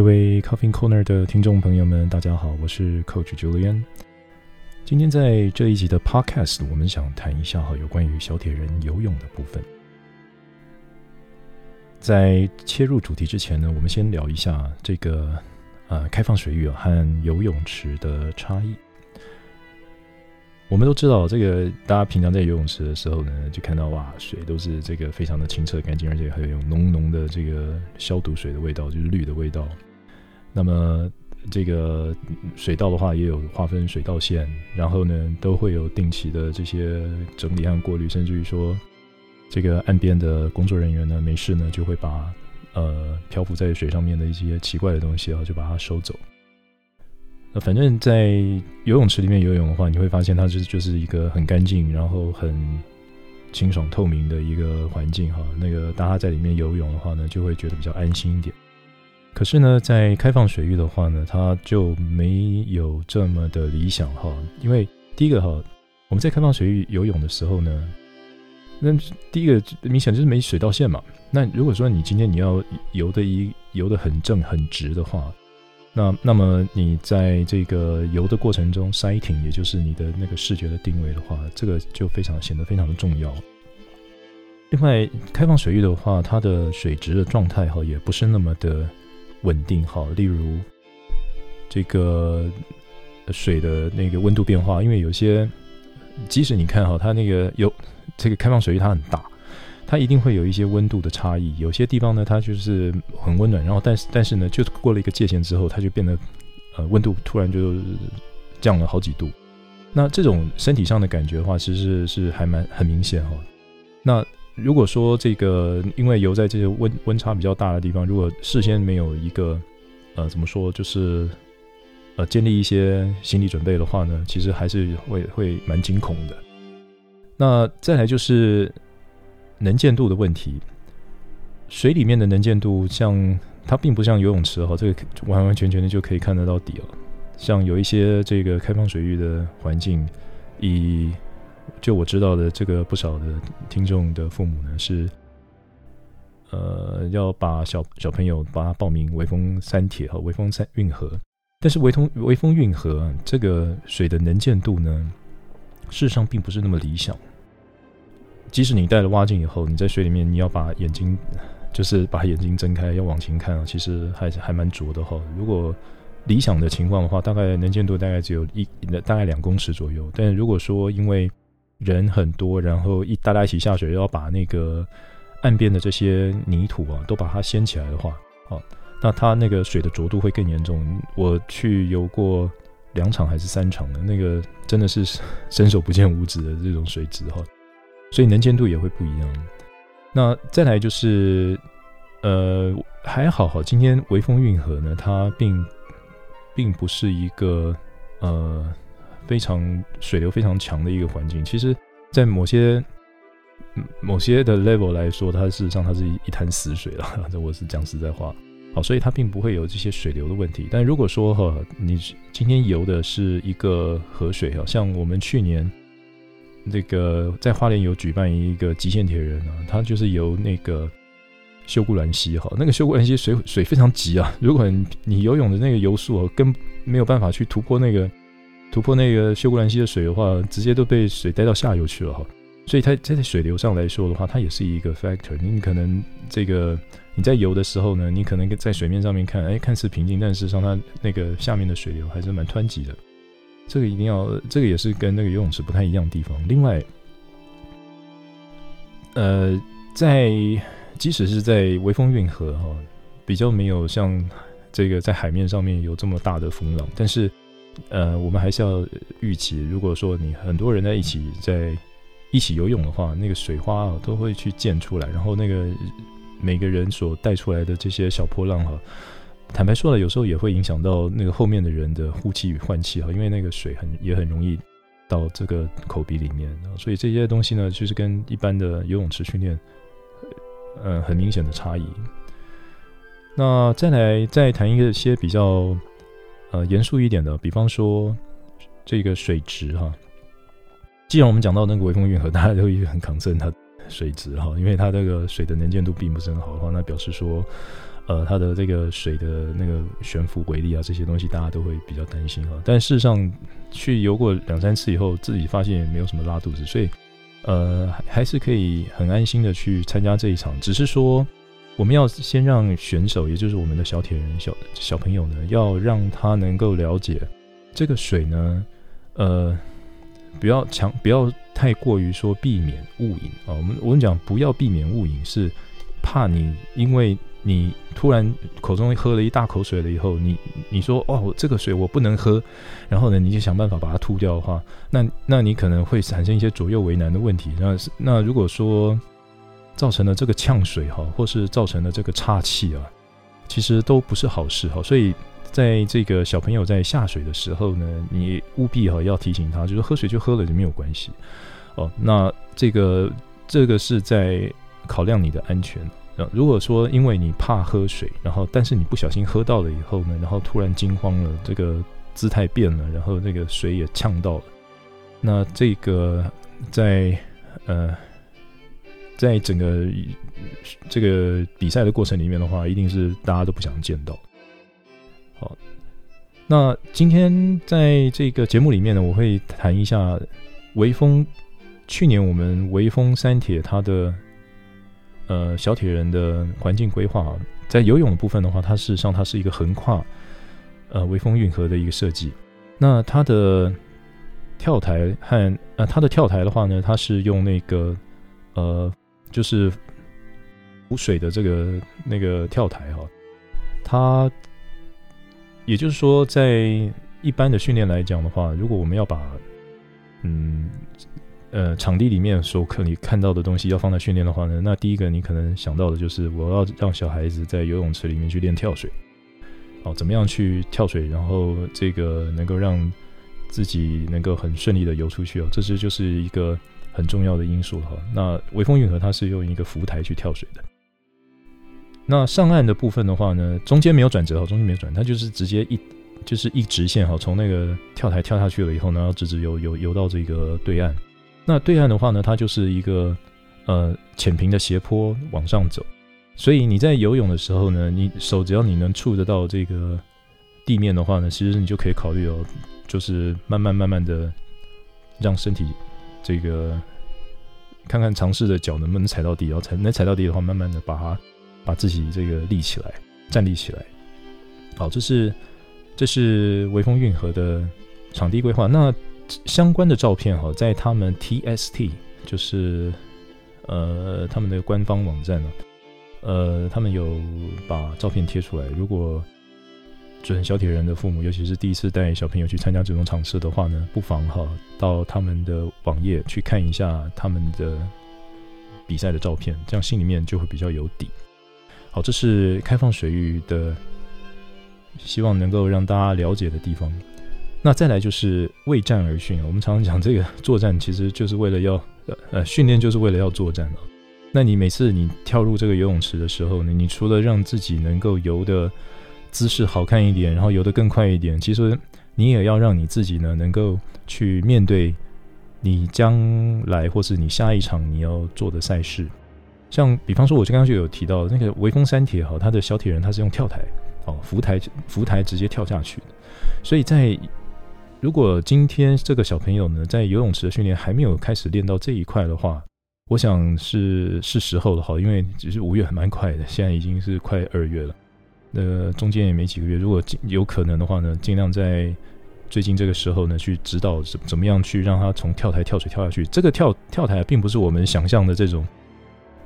各位 Coffee Corner 的听众朋友们，大家好，我是 Coach Julian。今天在这一集的 Podcast，我们想谈一下哈，有关于小铁人游泳的部分。在切入主题之前呢，我们先聊一下这个呃开放水域和游泳池的差异。我们都知道，这个大家平常在游泳池的时候呢，就看到哇，水都是这个非常的清澈干净，而且还有浓浓的这个消毒水的味道，就是氯的味道。那么这个水道的话，也有划分水道线，然后呢，都会有定期的这些整理和过滤，甚至于说，这个岸边的工作人员呢，没事呢，就会把呃漂浮在水上面的一些奇怪的东西啊，就把它收走。那反正，在游泳池里面游泳的话，你会发现它就是就是一个很干净，然后很清爽透明的一个环境哈。那个大家在里面游泳的话呢，就会觉得比较安心一点。可是呢，在开放水域的话呢，它就没有这么的理想哈。因为第一个哈，我们在开放水域游泳的时候呢，那第一个明显就是没水道线嘛。那如果说你今天你要游的一游的很正很直的话，那那么你在这个游的过程中，sighting 也就是你的那个视觉的定位的话，这个就非常显得非常的重要。另外，开放水域的话，它的水质的状态哈也不是那么的稳定哈。例如，这个水的那个温度变化，因为有些即使你看哈，它那个有这个开放水域它很大。它一定会有一些温度的差异，有些地方呢，它就是很温暖，然后但是但是呢，就过了一个界限之后，它就变得呃温度突然就降了好几度。那这种身体上的感觉的话，其实是是还蛮很明显哈。那如果说这个因为游在这些温温差比较大的地方，如果事先没有一个呃怎么说，就是呃建立一些心理准备的话呢，其实还是会会蛮惊恐的。那再来就是。能见度的问题，水里面的能见度，像它并不像游泳池哈，这个完完全全的就可以看得到底了。像有一些这个开放水域的环境，以就我知道的这个不少的听众的父母呢，是呃要把小小朋友把他报名微风三铁和微风三运河，但是微通微风运河这个水的能见度呢，事实上并不是那么理想。即使你戴了蛙镜以后，你在水里面，你要把眼睛，就是把眼睛睁开，要往前看啊，其实还是还蛮浊的哈。如果理想的情况的话，大概能见度大概只有一大概两公尺左右。但如果说因为人很多，然后一大家一起下水，要把那个岸边的这些泥土啊都把它掀起来的话，好，那它那个水的浊度会更严重。我去游过两场还是三场的，那个真的是 伸手不见五指的这种水质哈。所以能见度也会不一样。那再来就是，呃，还好哈，今天微风运河呢，它并并不是一个呃非常水流非常强的一个环境。其实，在某些某些的 level 来说，它事实上它是一一潭死水了。这我是讲实在话。好，所以它并不会有这些水流的问题。但如果说哈，你今天游的是一个河水，哈像我们去年。这个在花莲有举办一个极限铁人啊，他就是游那个秀姑兰溪哈，那个秀姑兰溪水水非常急啊，如果你游泳的那个游速啊，跟没有办法去突破那个突破那个秀姑兰溪的水的话，直接都被水带到下游去了哈，所以它在水流上来说的话，它也是一个 factor。你可能这个你在游的时候呢，你可能在水面上面看，哎，看似平静，但事实上它那个下面的水流还是蛮湍急的。这个一定要，这个也是跟那个游泳池不太一样的地方。另外，呃，在即使是在微风运河哈，比较没有像这个在海面上面有这么大的风浪，但是呃，我们还是要预期，如果说你很多人在一起在一起游泳的话，那个水花啊都会去溅出来，然后那个每个人所带出来的这些小波浪哈。坦白说了，有时候也会影响到那个后面的人的呼气与换气哈，因为那个水很也很容易到这个口鼻里面，所以这些东西呢，就是跟一般的游泳池训练，呃，很明显的差异。那再来再谈一些比较呃严肃一点的，比方说这个水质哈。既然我们讲到那个微风运河，大家都很 concern 它水质哈，因为它这个水的能见度并不是很好的话，那表示说。呃，它的这个水的那个悬浮微粒啊，这些东西大家都会比较担心啊。但事实上，去游过两三次以后，自己发现也没有什么拉肚子，所以呃，还是可以很安心的去参加这一场。只是说，我们要先让选手，也就是我们的小铁人小小朋友呢，要让他能够了解这个水呢，呃，不要强，不要太过于说避免误饮啊。我们我们讲不要避免误饮，是怕你因为。你突然口中喝了一大口水了以后，你你说哦，这个水我不能喝，然后呢，你就想办法把它吐掉的话，那那你可能会产生一些左右为难的问题。那那如果说造成了这个呛水哈，或是造成了这个岔气啊，其实都不是好事哈。所以在这个小朋友在下水的时候呢，你务必哈要提醒他，就是喝水就喝了就没有关系哦。那这个这个是在考量你的安全。如果说因为你怕喝水，然后但是你不小心喝到了以后呢，然后突然惊慌了，这个姿态变了，然后那个水也呛到了，那这个在呃，在整个这个比赛的过程里面的话，一定是大家都不想见到。好，那今天在这个节目里面呢，我会谈一下微风，去年我们微风三铁它的。呃，小铁人的环境规划，在游泳的部分的话，它事实上它是一个横跨呃微风运河的一个设计。那它的跳台和呃它的跳台的话呢，它是用那个呃就是浮水的这个那个跳台哈。它也就是说，在一般的训练来讲的话，如果我们要把嗯。呃，场地里面所可你看到的东西要放在训练的话呢，那第一个你可能想到的就是我要让小孩子在游泳池里面去练跳水，哦，怎么样去跳水，然后这个能够让自己能够很顺利的游出去哦，这是就是一个很重要的因素哈。那微风运河它是用一个浮台去跳水的，那上岸的部分的话呢，中间没有转折哈，中间没有转，它就是直接一就是一直线哈，从那个跳台跳下去了以后呢，然后直直游游游到这个对岸。那对岸的话呢，它就是一个呃浅平的斜坡往上走，所以你在游泳的时候呢，你手只要你能触得到这个地面的话呢，其实你就可以考虑哦，就是慢慢慢慢的让身体这个看看尝试着脚能不能踩到底，然后踩能踩到底的话，慢慢的把它把自己这个立起来，站立起来。好，这是这是微风运河的场地规划。那相关的照片哈，在他们 TST 就是呃他们的官方网站呢，呃，他们有把照片贴出来。如果准小铁人的父母，尤其是第一次带小朋友去参加这种场次的话呢，不妨哈到他们的网页去看一下他们的比赛的照片，这样心里面就会比较有底。好，这是开放水域的，希望能够让大家了解的地方。那再来就是为战而训，我们常常讲这个作战其实就是为了要呃训练，就是为了要作战啊。那你每次你跳入这个游泳池的时候呢，你除了让自己能够游的姿势好看一点，然后游得更快一点，其实你也要让你自己呢能够去面对你将来或是你下一场你要做的赛事。像比方说，我就刚刚就有提到那个微风三铁哈，他的小铁人他是用跳台哦浮台浮台直接跳下去，所以在如果今天这个小朋友呢，在游泳池的训练还没有开始练到这一块的话，我想是是时候的哈，因为只是五月还蛮快的，现在已经是快二月了，那中间也没几个月。如果有可能的话呢，尽量在最近这个时候呢，去指导怎怎么样去让他从跳台跳水跳下去。这个跳跳台并不是我们想象的这种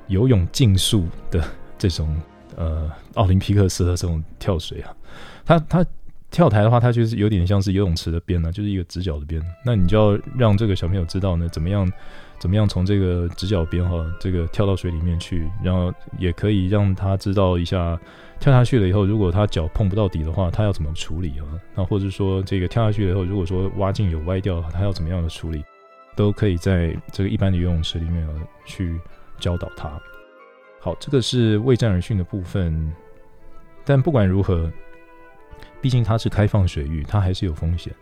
游泳竞速的这种呃奥林匹克式的这种跳水啊，他 他。跳台的话，他就是有点像是游泳池的边呢，就是一个直角的边。那你就要让这个小朋友知道呢，怎么样，怎么样从这个直角边哈，这个跳到水里面去，然后也可以让他知道一下，跳下去了以后，如果他脚碰不到底的话，他要怎么处理啊？那或者说这个跳下去了以后，如果说蛙镜有歪掉，他要怎么样的处理，都可以在这个一般的游泳池里面去教导他。好，这个是为战而训的部分，但不管如何。毕竟它是开放水域，它还是有风险。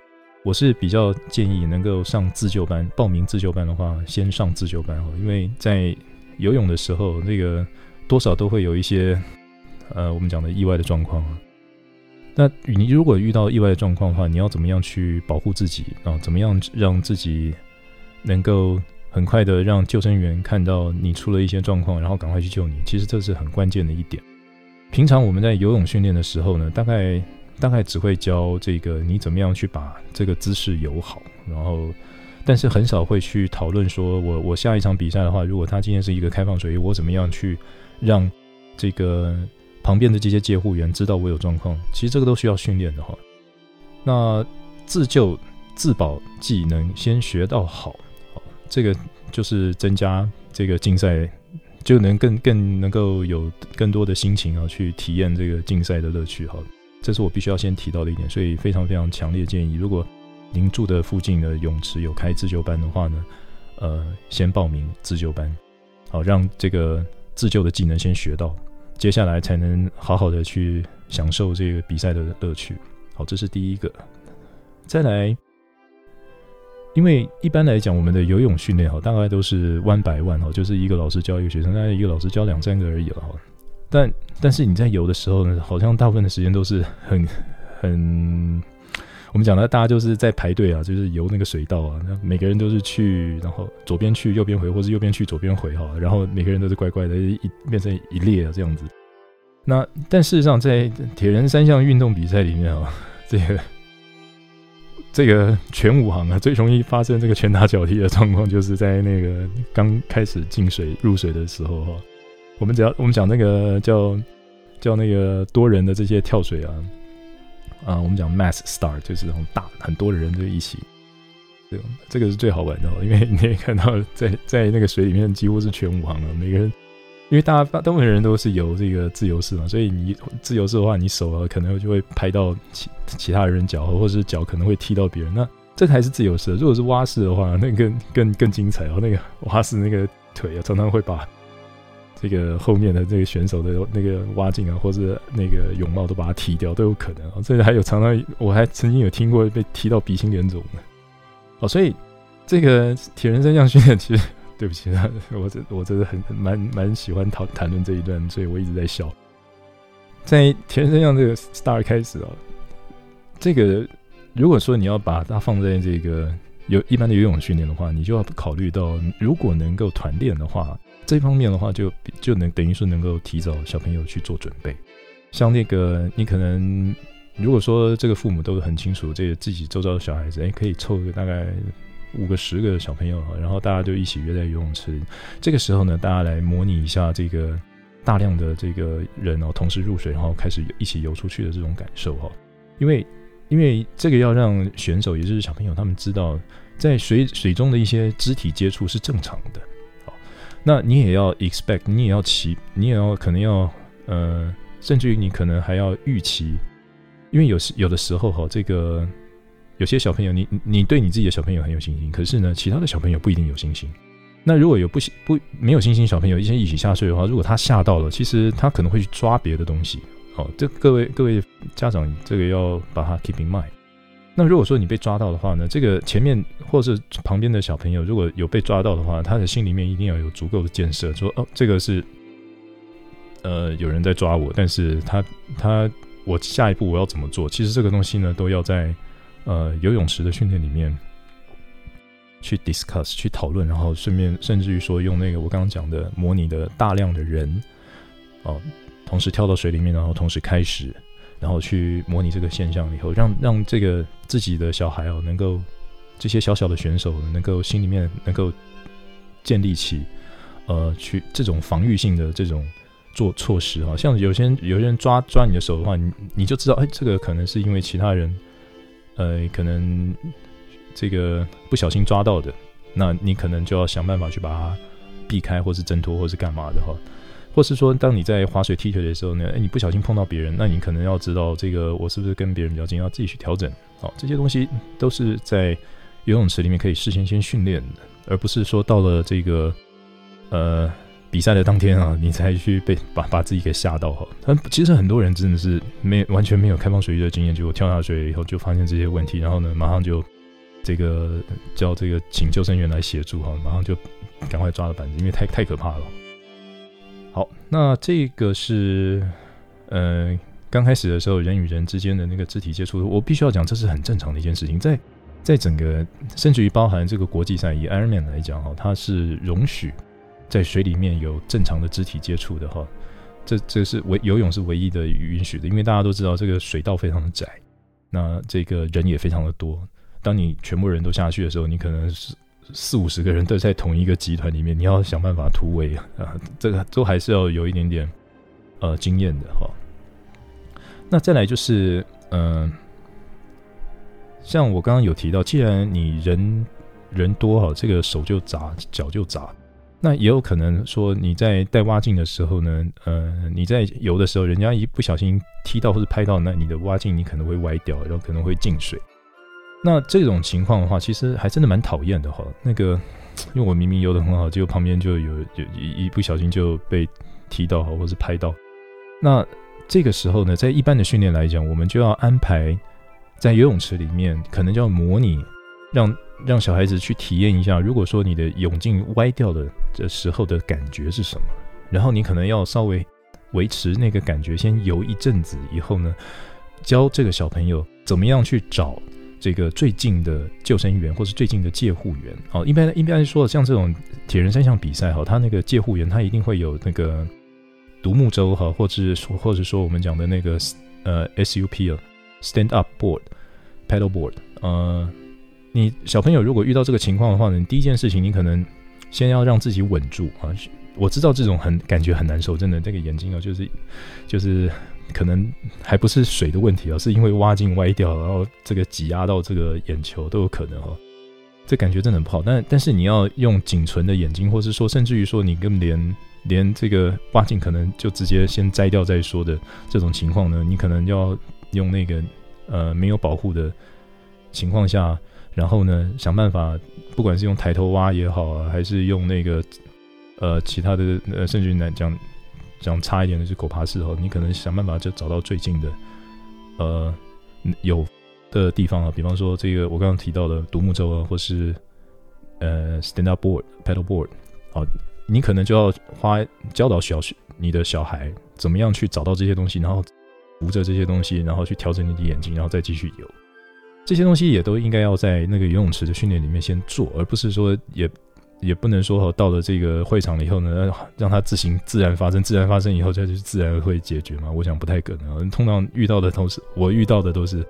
我是比较建议能够上自救班，报名自救班的话，先上自救班哦。因为在游泳的时候，那个多少都会有一些呃我们讲的意外的状况。那你如果遇到意外的状况的话，你要怎么样去保护自己啊？怎么样让自己能够很快的让救生员看到你出了一些状况，然后赶快去救你？其实这是很关键的一点。平常我们在游泳训练的时候呢，大概大概只会教这个你怎么样去把这个姿势游好，然后但是很少会去讨论说我我下一场比赛的话，如果他今天是一个开放水域，我怎么样去让这个。旁边的这些救护员知道我有状况，其实这个都需要训练的哈。那自救自保技能先学到好，好，这个就是增加这个竞赛就能更更能够有更多的心情啊，去体验这个竞赛的乐趣哈。这是我必须要先提到的一点，所以非常非常强烈建议，如果您住的附近的泳池有开自救班的话呢，呃，先报名自救班，好，让这个自救的技能先学到。接下来才能好好的去享受这个比赛的乐趣。好，这是第一个。再来，因为一般来讲，我们的游泳训练哈，大概都是 one by one 哈，就是一个老师教一个学生，大概一个老师教两三个而已了哈。但但是你在游的时候呢，好像大部分的时间都是很很。我们讲的，大家就是在排队啊，就是游那个水道啊。那每个人都是去，然后左边去，右边回，或是右边去，左边回哈。然后每个人都是乖乖的，一变成一列啊这样子。那但事实上，在铁人三项运动比赛里面啊，这个这个全武行啊，最容易发生这个拳打脚踢的状况，就是在那个刚开始进水入水的时候哈。我们只要我们讲那个叫叫那个多人的这些跳水啊。啊，我们讲 mass star 就是那种大很多的人就一起，这种这个是最好玩的，因为你可以看到在在那个水里面几乎是全武行了，每个人，因为大家大部分人都是游这个自由式嘛，所以你自由式的话，你手啊可能就会拍到其其他人脚，或者是脚可能会踢到别人，那这才是自由式。如果是蛙式的话，那更更更精彩哦，那个 蛙式那个腿啊常常会把。这个后面的这个选手的那个蛙镜啊，或是那个泳帽都把它踢掉都有可能啊。甚至还有常常，我还曾经有听过被踢到鼻青脸肿的。哦，所以这个铁人三项训练，其实对不起啊，我这我真的很蛮蛮喜欢讨谈论这一段，所以我一直在笑。在铁人三项这个 star 开始啊，这个如果说你要把它放在这个有一般的游泳训练的话，你就要考虑到，如果能够团练的话。这方面的话就，就能等于是能够提早小朋友去做准备。像那个，你可能如果说这个父母都很清楚，这个自己周遭的小孩子，哎，可以凑个大概五个、十个小朋友，然后大家就一起约在游泳池。这个时候呢，大家来模拟一下这个大量的这个人哦，同时入水，然后开始一起游出去的这种感受哈。因为因为这个要让选手，也就是小朋友，他们知道在水水中的一些肢体接触是正常的。那你也要 expect，你也要期，你也要可能要，呃，甚至于你可能还要预期，因为有时有的时候哈，这个有些小朋友，你你对你自己的小朋友很有信心，可是呢，其他的小朋友不一定有信心。那如果有不不没有信心小朋友一些一起下水的话，如果他吓到了，其实他可能会去抓别的东西。哦，这各位各位家长，这个要把它 keep in mind。那如果说你被抓到的话呢，这个前面或是旁边的小朋友如果有被抓到的话，他的心里面一定要有足够的建设，说哦，这个是呃有人在抓我，但是他他我下一步我要怎么做？其实这个东西呢，都要在呃游泳池的训练里面去 discuss 去讨论，然后顺便甚至于说用那个我刚刚讲的模拟的大量的人哦，同时跳到水里面，然后同时开始。然后去模拟这个现象以后，让让这个自己的小孩哦，能够这些小小的选手能够心里面能够建立起呃，去这种防御性的这种做措施啊，像有些有些人抓抓你的手的话，你你就知道，哎，这个可能是因为其他人呃，可能这个不小心抓到的，那你可能就要想办法去把它避开，或是挣脱，或是干嘛的哈。或是说，当你在划水踢腿的时候呢，哎，你不小心碰到别人，那你可能要知道这个我是不是跟别人比较近，要自己去调整。好，这些东西都是在游泳池里面可以事先先训练的，而不是说到了这个呃比赛的当天啊，你才去被把把自己给吓到哈。但其实很多人真的是没完全没有开放水域的经验，结果跳下水以后就发现这些问题，然后呢，马上就这个叫这个请救生员来协助哈，马上就赶快抓了板子，因为太太可怕了。好，那这个是呃，刚开始的时候，人与人之间的那个肢体接触，我必须要讲，这是很正常的一件事情。在在整个，甚至于包含这个国际赛，以 Ironman 来讲哈，它是容许在水里面有正常的肢体接触的哈。这这是唯游泳是唯一的允许的，因为大家都知道这个水道非常的窄，那这个人也非常的多。当你全部人都下去的时候，你可能是四五十个人都在同一个集团里面，你要想办法突围啊，这个都还是要有一点点呃经验的哈。那再来就是嗯、像我刚刚有提到，既然你人人多哈，这个手就砸，脚就砸。那也有可能说你在带蛙镜的时候呢，呃，你在游的时候，人家一不小心踢到或者拍到，那你的蛙镜你可能会歪掉，然后可能会进水。那这种情况的话，其实还真的蛮讨厌的哈。那个，因为我明明游得很好，结果旁边就有有一一不小心就被踢到或是拍到。那这个时候呢，在一般的训练来讲，我们就要安排在游泳池里面，可能就要模拟让。让小孩子去体验一下，如果说你的泳镜歪掉的这时候的感觉是什么，然后你可能要稍微维持那个感觉，先游一阵子以后呢，教这个小朋友怎么样去找这个最近的救生员或是最近的戒护员。哦，一般一般来说，像这种铁人三项比赛哈，他那个戒护员他一定会有那个独木舟哈，或者说或者说我们讲的那个呃 SUP 啊，Stand Up Board Paddle Board，呃。你小朋友如果遇到这个情况的话呢，你第一件事情你可能先要让自己稳住啊。我知道这种很感觉很难受，真的，这个眼睛啊，就是就是可能还不是水的问题啊，是因为蛙镜歪掉，然后这个挤压到这个眼球都有可能哦。这感觉真的很不好。但但是你要用仅存的眼睛，或是说甚至于说你根本连连这个蛙镜可能就直接先摘掉再说的这种情况呢，你可能要用那个呃没有保护的情况下。然后呢，想办法，不管是用抬头蛙也好啊，还是用那个呃其他的呃，甚至于来讲讲差一点的是狗爬式哈，你可能想办法就找到最近的呃有的地方啊，比方说这个我刚刚提到的独木舟啊，或是呃 stand up board paddle board 啊，你可能就要花教导小你的小孩怎么样去找到这些东西，然后扶着这些东西，然后去调整你的眼睛，然后再继续游。这些东西也都应该要在那个游泳池的训练里面先做，而不是说也也不能说到了这个会场了以后呢，让它自行自然发生，自然发生以后再就自然会解决嘛。我想不太可能。通常遇到的都是我遇到的都是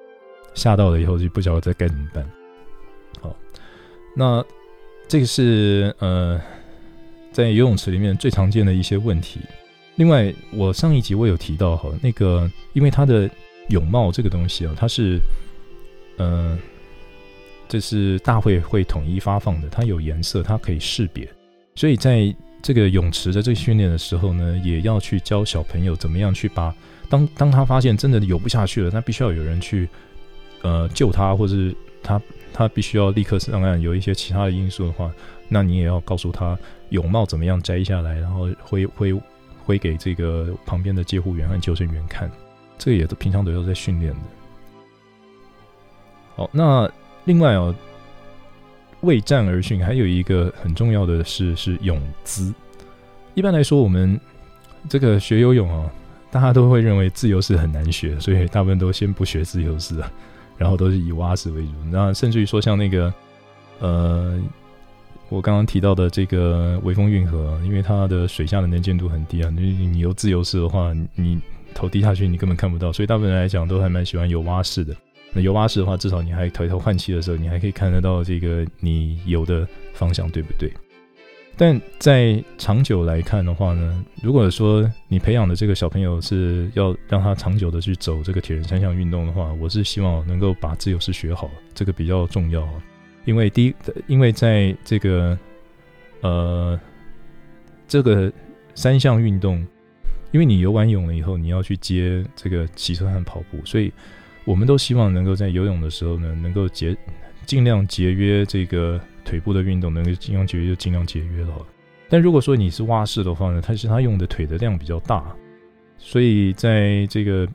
吓到了以后就不晓得该怎么办。好，那这个是呃在游泳池里面最常见的一些问题。另外，我上一集我有提到哈，那个因为它的泳帽这个东西啊，它是。嗯、这是大会会统一发放的，它有颜色，它可以识别。所以在这个泳池的这个训练的时候呢，也要去教小朋友怎么样去把当当他发现真的游不下去了，他必须要有人去呃救他，或者是他他必须要立刻上岸。有一些其他的因素的话，那你也要告诉他泳帽怎么样摘下来，然后挥挥挥给这个旁边的救护员和救生员看。这个也都平常都要在训练的。好，那另外哦，为战而训，还有一个很重要的是是泳姿。一般来说，我们这个学游泳哦，大家都会认为自由式很难学，所以大部分都先不学自由式啊，然后都是以蛙式为主。那甚至于说像那个呃，我刚刚提到的这个微风运河，因为它的水下的能见度很低啊，你你游自由式的话，你头低下去你根本看不到，所以大部分人来讲都还蛮喜欢游蛙式的。那游蛙式的话，至少你还抬头换气的时候，你还可以看得到这个你游的方向，对不对？但在长久来看的话呢，如果说你培养的这个小朋友是要让他长久的去走这个铁人三项运动的话，我是希望能够把自由式学好，这个比较重要。因为第一，因为在这个呃这个三项运动，因为你游完泳了以后，你要去接这个骑车和跑步，所以。我们都希望能够在游泳的时候呢，能够节尽量节约这个腿部的运动，能够尽量节约就尽量节约了。但如果说你是蛙式的话呢，它是它用的腿的量比较大，所以在这个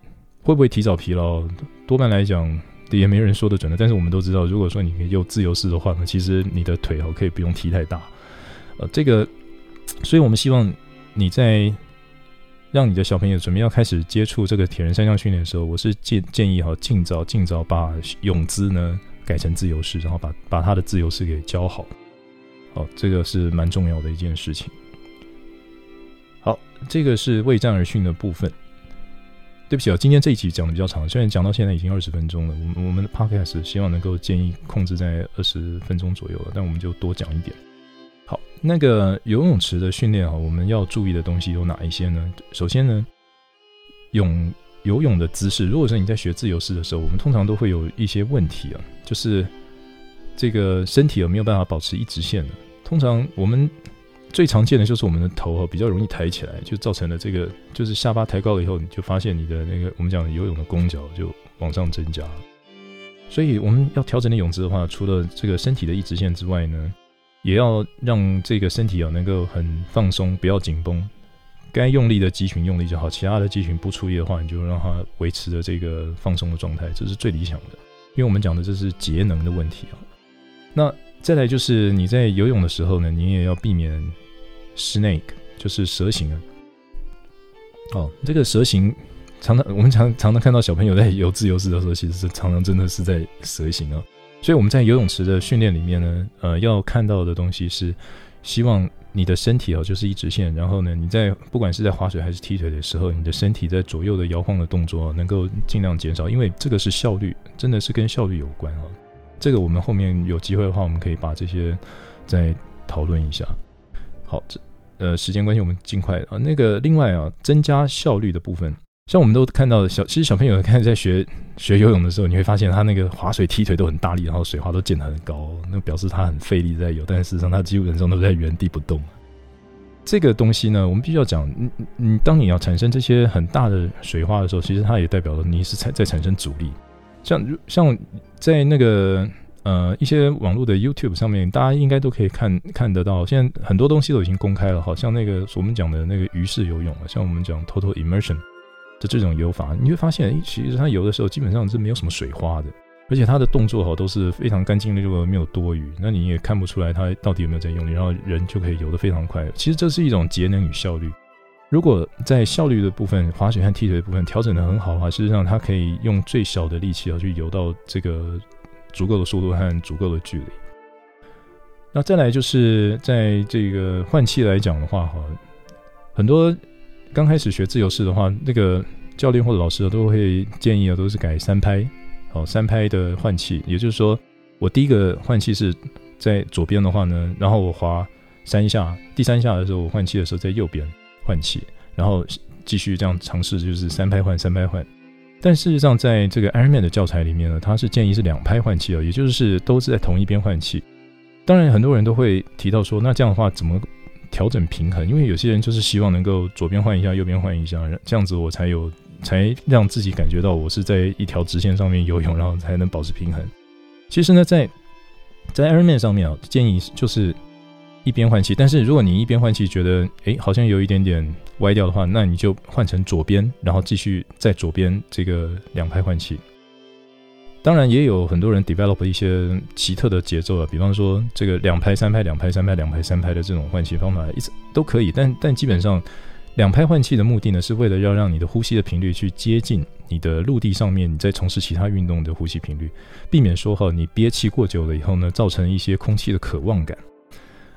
会不会提早疲劳，多半来讲也没人说得准的。但是我们都知道，如果说你有自由式的话呢，其实你的腿哦可以不用踢太大。呃，这个，所以我们希望你在让你的小朋友准备要开始接触这个铁人三项训练的时候，我是建建议哈，尽早尽早把泳姿呢改成自由式，然后把把他的自由式给教好。好，这个是蛮重要的一件事情。好，这个是为战而训的部分。对不起啊，今天这一集讲的比较长，虽然讲到现在已经二十分钟了，我们我们的 podcast 希望能够建议控制在二十分钟左右了，但我们就多讲一点。那个游泳池的训练啊，我们要注意的东西有哪一些呢？首先呢，泳游泳的姿势，如果说你在学自由式的时候，我们通常都会有一些问题啊，就是这个身体有没有办法保持一直线的。通常我们最常见的就是我们的头哈比较容易抬起来，就造成了这个就是下巴抬高了以后，你就发现你的那个我们讲游泳的弓脚就往上增加。所以我们要调整的泳姿的话，除了这个身体的一直线之外呢，也要让这个身体啊能够很放松，不要紧绷。该用力的肌群用力就好，其他的肌群不出力的话，你就让它维持着这个放松的状态，这是最理想的。因为我们讲的这是节能的问题啊。那再来就是你在游泳的时候呢，你也要避免 snake，就是蛇形啊。哦，这个蛇形常常我们常常常看到小朋友在游自由式的时候，其实是常常真的是在蛇形啊。所以我们在游泳池的训练里面呢，呃，要看到的东西是，希望你的身体哦就是一直线，然后呢，你在不管是在划水还是踢腿的时候，你的身体在左右的摇晃的动作能够尽量减少，因为这个是效率，真的是跟效率有关啊。这个我们后面有机会的话，我们可以把这些再讨论一下。好，这呃时间关系，我们尽快啊。那个另外啊，增加效率的部分。像我们都看到小，其实小朋友看在学学游泳的时候，你会发现他那个划水踢腿都很大力，然后水花都溅得很高，那表示他很费力在游，但事实上他基本上都在原地不动。这个东西呢，我们必须要讲，你你当你要产生这些很大的水花的时候，其实它也代表了你是在在产生阻力。像像在那个呃一些网络的 YouTube 上面，大家应该都可以看看得到，现在很多东西都已经公开了，好像那个我们讲的那个鱼式游泳啊，像我们讲 Total Immersion。的这种游法，你会发现，其实他游的时候基本上是没有什么水花的，而且他的动作哈都是非常干净利落，没有多余，那你也看不出来他到底有没有在用力，然后人就可以游得非常快。其实这是一种节能与效率。如果在效率的部分，划水和踢腿的部分调整得很好的话，事实上他可以用最小的力气要去游到这个足够的速度和足够的距离。那再来就是在这个换气来讲的话，哈，很多。刚开始学自由式的话，那个教练或者老师都会建议啊，都是改三拍，好，三拍的换气。也就是说，我第一个换气是在左边的话呢，然后我滑三下，第三下的时候我换气的时候在右边换气，然后继续这样尝试，就是三拍换，三拍换。但事实上，在这个 Ironman 的教材里面呢，它是建议是两拍换气啊，也就是都是在同一边换气。当然，很多人都会提到说，那这样的话怎么？调整平衡，因为有些人就是希望能够左边换一下，右边换一下，这样子我才有才让自己感觉到我是在一条直线上面游泳，然后才能保持平衡。其实呢，在在 Ironman 上面啊，建议就是一边换气，但是如果你一边换气觉得诶好像有一点点歪掉的话，那你就换成左边，然后继续在左边这个两拍换气。当然也有很多人 develop 一些奇特的节奏啊，比方说这个两拍三拍两拍三拍两拍三拍的这种换气方法，一直都可以。但但基本上两拍换气的目的呢，是为了要让你的呼吸的频率去接近你的陆地上面你在从事其他运动的呼吸频率，避免说哈你憋气过久了以后呢，造成一些空气的渴望感。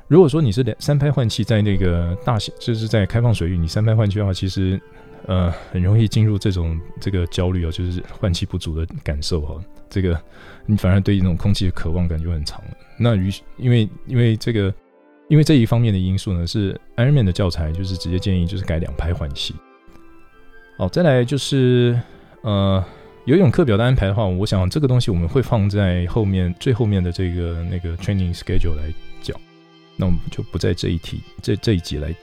如果说你是两三拍换气，在那个大型就是在开放水域，你三拍换气的话，其实。呃，很容易进入这种这个焦虑哦，就是换气不足的感受哈。这个你反而对那种空气的渴望感就很长了。那于因为因为这个因为这一方面的因素呢，是 Ironman 的教材就是直接建议就是改两拍换气。好，再来就是呃游泳课表的安排的话，我想这个东西我们会放在后面最后面的这个那个 training schedule 来讲。那我们就不在这一题这这一集来。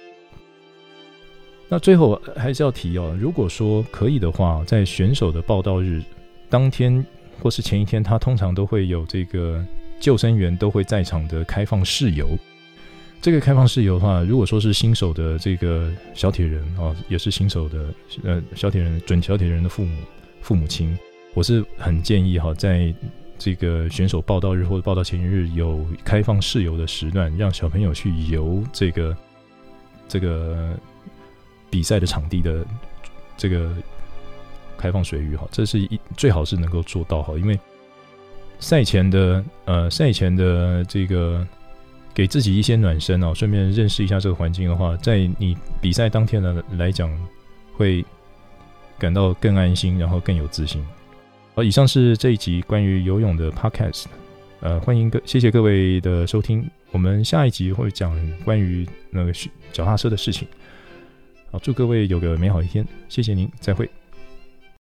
那最后还是要提哦，如果说可以的话，在选手的报到日当天或是前一天，他通常都会有这个救生员都会在场的开放试游。这个开放试游的话，如果说是新手的这个小铁人啊，也是新手的呃小铁人准小铁人的父母父母亲，我是很建议哈，在这个选手报到日或者报到前一日有开放试游的时段，让小朋友去游这个这个。比赛的场地的这个开放水域哈，这是一最好是能够做到哈，因为赛前的呃赛前的这个给自己一些暖身哦，顺便认识一下这个环境的话，在你比赛当天呢来讲会感到更安心，然后更有自信。好，以上是这一集关于游泳的 Podcast，呃，欢迎各谢谢各位的收听，我们下一集会讲关于那个脚踏车的事情。好，祝各位有个美好一天，谢谢您，再会。